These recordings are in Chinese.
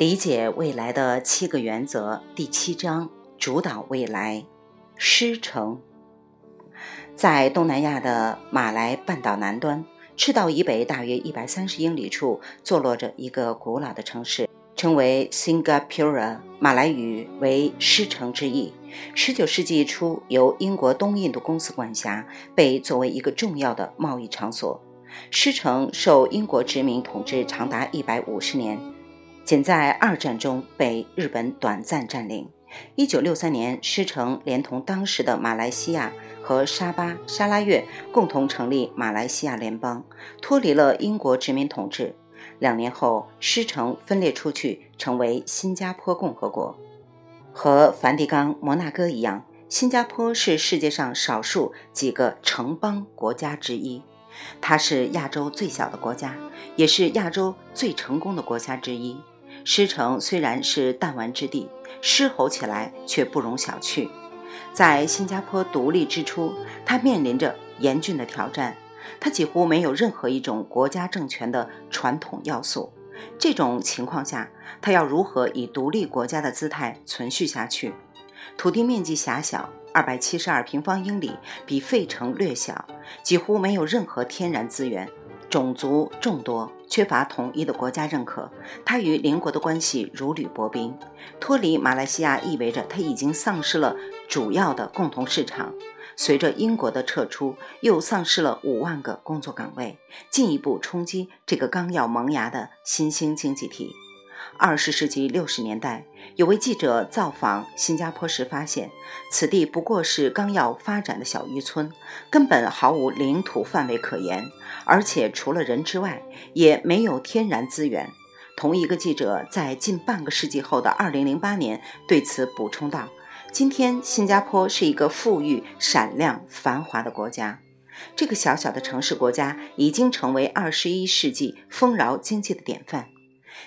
理解未来的七个原则第七章：主导未来。狮城在东南亚的马来半岛南端，赤道以北大约一百三十英里处，坐落着一个古老的城市，称为 Singapura，马来语为“狮城”之意。十九世纪初，由英国东印度公司管辖，被作为一个重要的贸易场所。狮城受英国殖民统治长达一百五十年。仅在二战中被日本短暂占领。一九六三年，狮城连同当时的马来西亚和沙巴、沙拉越共同成立马来西亚联邦，脱离了英国殖民统治。两年后，狮城分裂出去，成为新加坡共和国。和梵蒂冈、摩纳哥一样，新加坡是世界上少数几个城邦国家之一。它是亚洲最小的国家，也是亚洲最成功的国家之一。狮城虽然是弹丸之地，狮吼起来却不容小觑。在新加坡独立之初，它面临着严峻的挑战。它几乎没有任何一种国家政权的传统要素。这种情况下，它要如何以独立国家的姿态存续下去？土地面积狭小，二百七十二平方英里，比费城略小，几乎没有任何天然资源。种族众多，缺乏统一的国家认可，它与邻国的关系如履薄冰。脱离马来西亚意味着它已经丧失了主要的共同市场。随着英国的撤出，又丧失了五万个工作岗位，进一步冲击这个刚要萌芽的新兴经济体。二十世纪六十年代，有位记者造访新加坡时发现，此地不过是刚要发展的小渔村，根本毫无领土范围可言，而且除了人之外，也没有天然资源。同一个记者在近半个世纪后的二零零八年对此补充道：“今天，新加坡是一个富裕、闪亮、繁华的国家。这个小小的城市国家已经成为二十一世纪丰饶经济的典范。”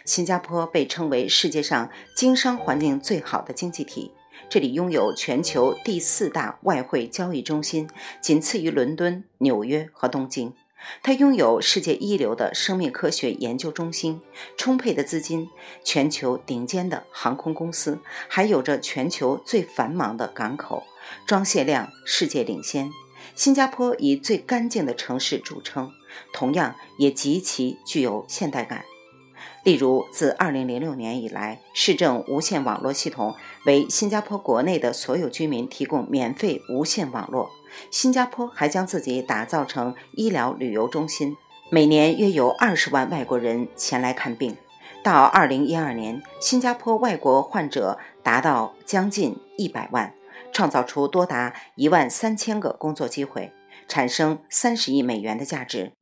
新加坡被称为世界上经商环境最好的经济体，这里拥有全球第四大外汇交易中心，仅次于伦敦、纽约和东京。它拥有世界一流的生命科学研究中心、充沛的资金、全球顶尖的航空公司，还有着全球最繁忙的港口，装卸量世界领先。新加坡以最干净的城市著称，同样也极其具有现代感。例如，自2006年以来，市政无线网络系统为新加坡国内的所有居民提供免费无线网络。新加坡还将自己打造成医疗旅游中心，每年约有20万外国人前来看病。到2012年，新加坡外国患者达到将近100万，创造出多达1万3千个工作机会，产生30亿美元的价值。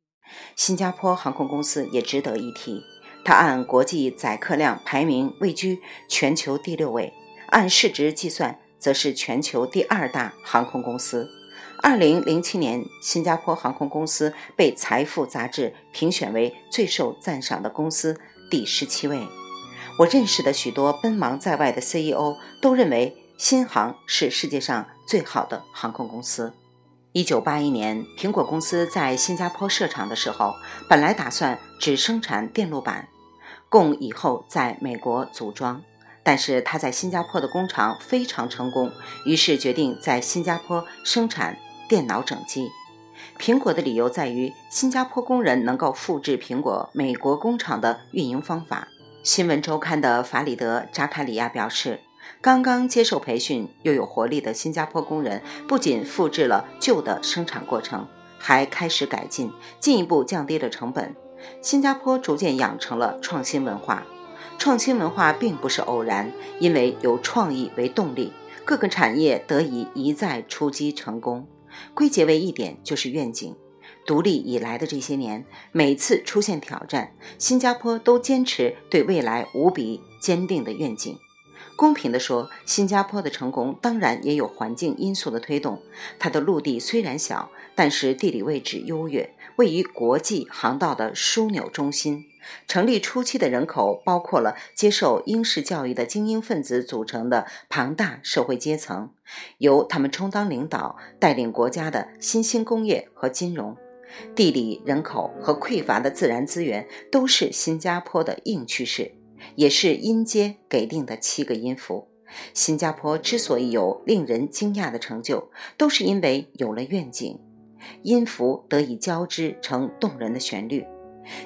新加坡航空公司也值得一提。它按国际载客量排名位居全球第六位，按市值计算则是全球第二大航空公司。二零零七年，新加坡航空公司被《财富》杂志评选为最受赞赏的公司第十七位。我认识的许多奔忙在外的 CEO 都认为新航是世界上最好的航空公司。一九八一年，苹果公司在新加坡设厂的时候，本来打算只生产电路板，供以后在美国组装。但是他在新加坡的工厂非常成功，于是决定在新加坡生产电脑整机。苹果的理由在于新加坡工人能够复制苹果美国工厂的运营方法。新闻周刊的法里德·扎卡里亚表示。刚刚接受培训又有活力的新加坡工人，不仅复制了旧的生产过程，还开始改进，进一步降低了成本。新加坡逐渐养成了创新文化。创新文化并不是偶然，因为有创意为动力，各个产业得以一再出击成功。归结为一点，就是愿景。独立以来的这些年，每次出现挑战，新加坡都坚持对未来无比坚定的愿景。公平地说，新加坡的成功当然也有环境因素的推动。它的陆地虽然小，但是地理位置优越，位于国际航道的枢纽中心。成立初期的人口包括了接受英式教育的精英分子组成的庞大社会阶层，由他们充当领导，带领国家的新兴工业和金融。地理、人口和匮乏的自然资源都是新加坡的硬趋势。也是音阶给定的七个音符。新加坡之所以有令人惊讶的成就，都是因为有了愿景，音符得以交织成动人的旋律。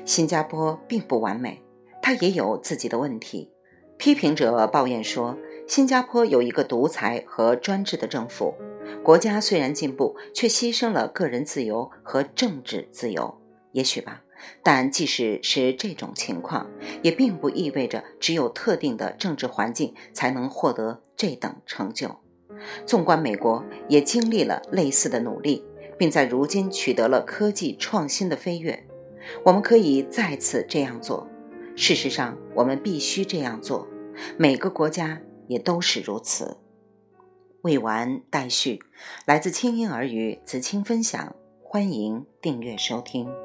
新加坡并不完美，它也有自己的问题。批评者抱怨说，新加坡有一个独裁和专制的政府，国家虽然进步，却牺牲了个人自由和政治自由。也许吧。但即使是这种情况，也并不意味着只有特定的政治环境才能获得这等成就。纵观美国，也经历了类似的努力，并在如今取得了科技创新的飞跃。我们可以再次这样做。事实上，我们必须这样做。每个国家也都是如此。未完待续。来自清音儿语子清分享，欢迎订阅收听。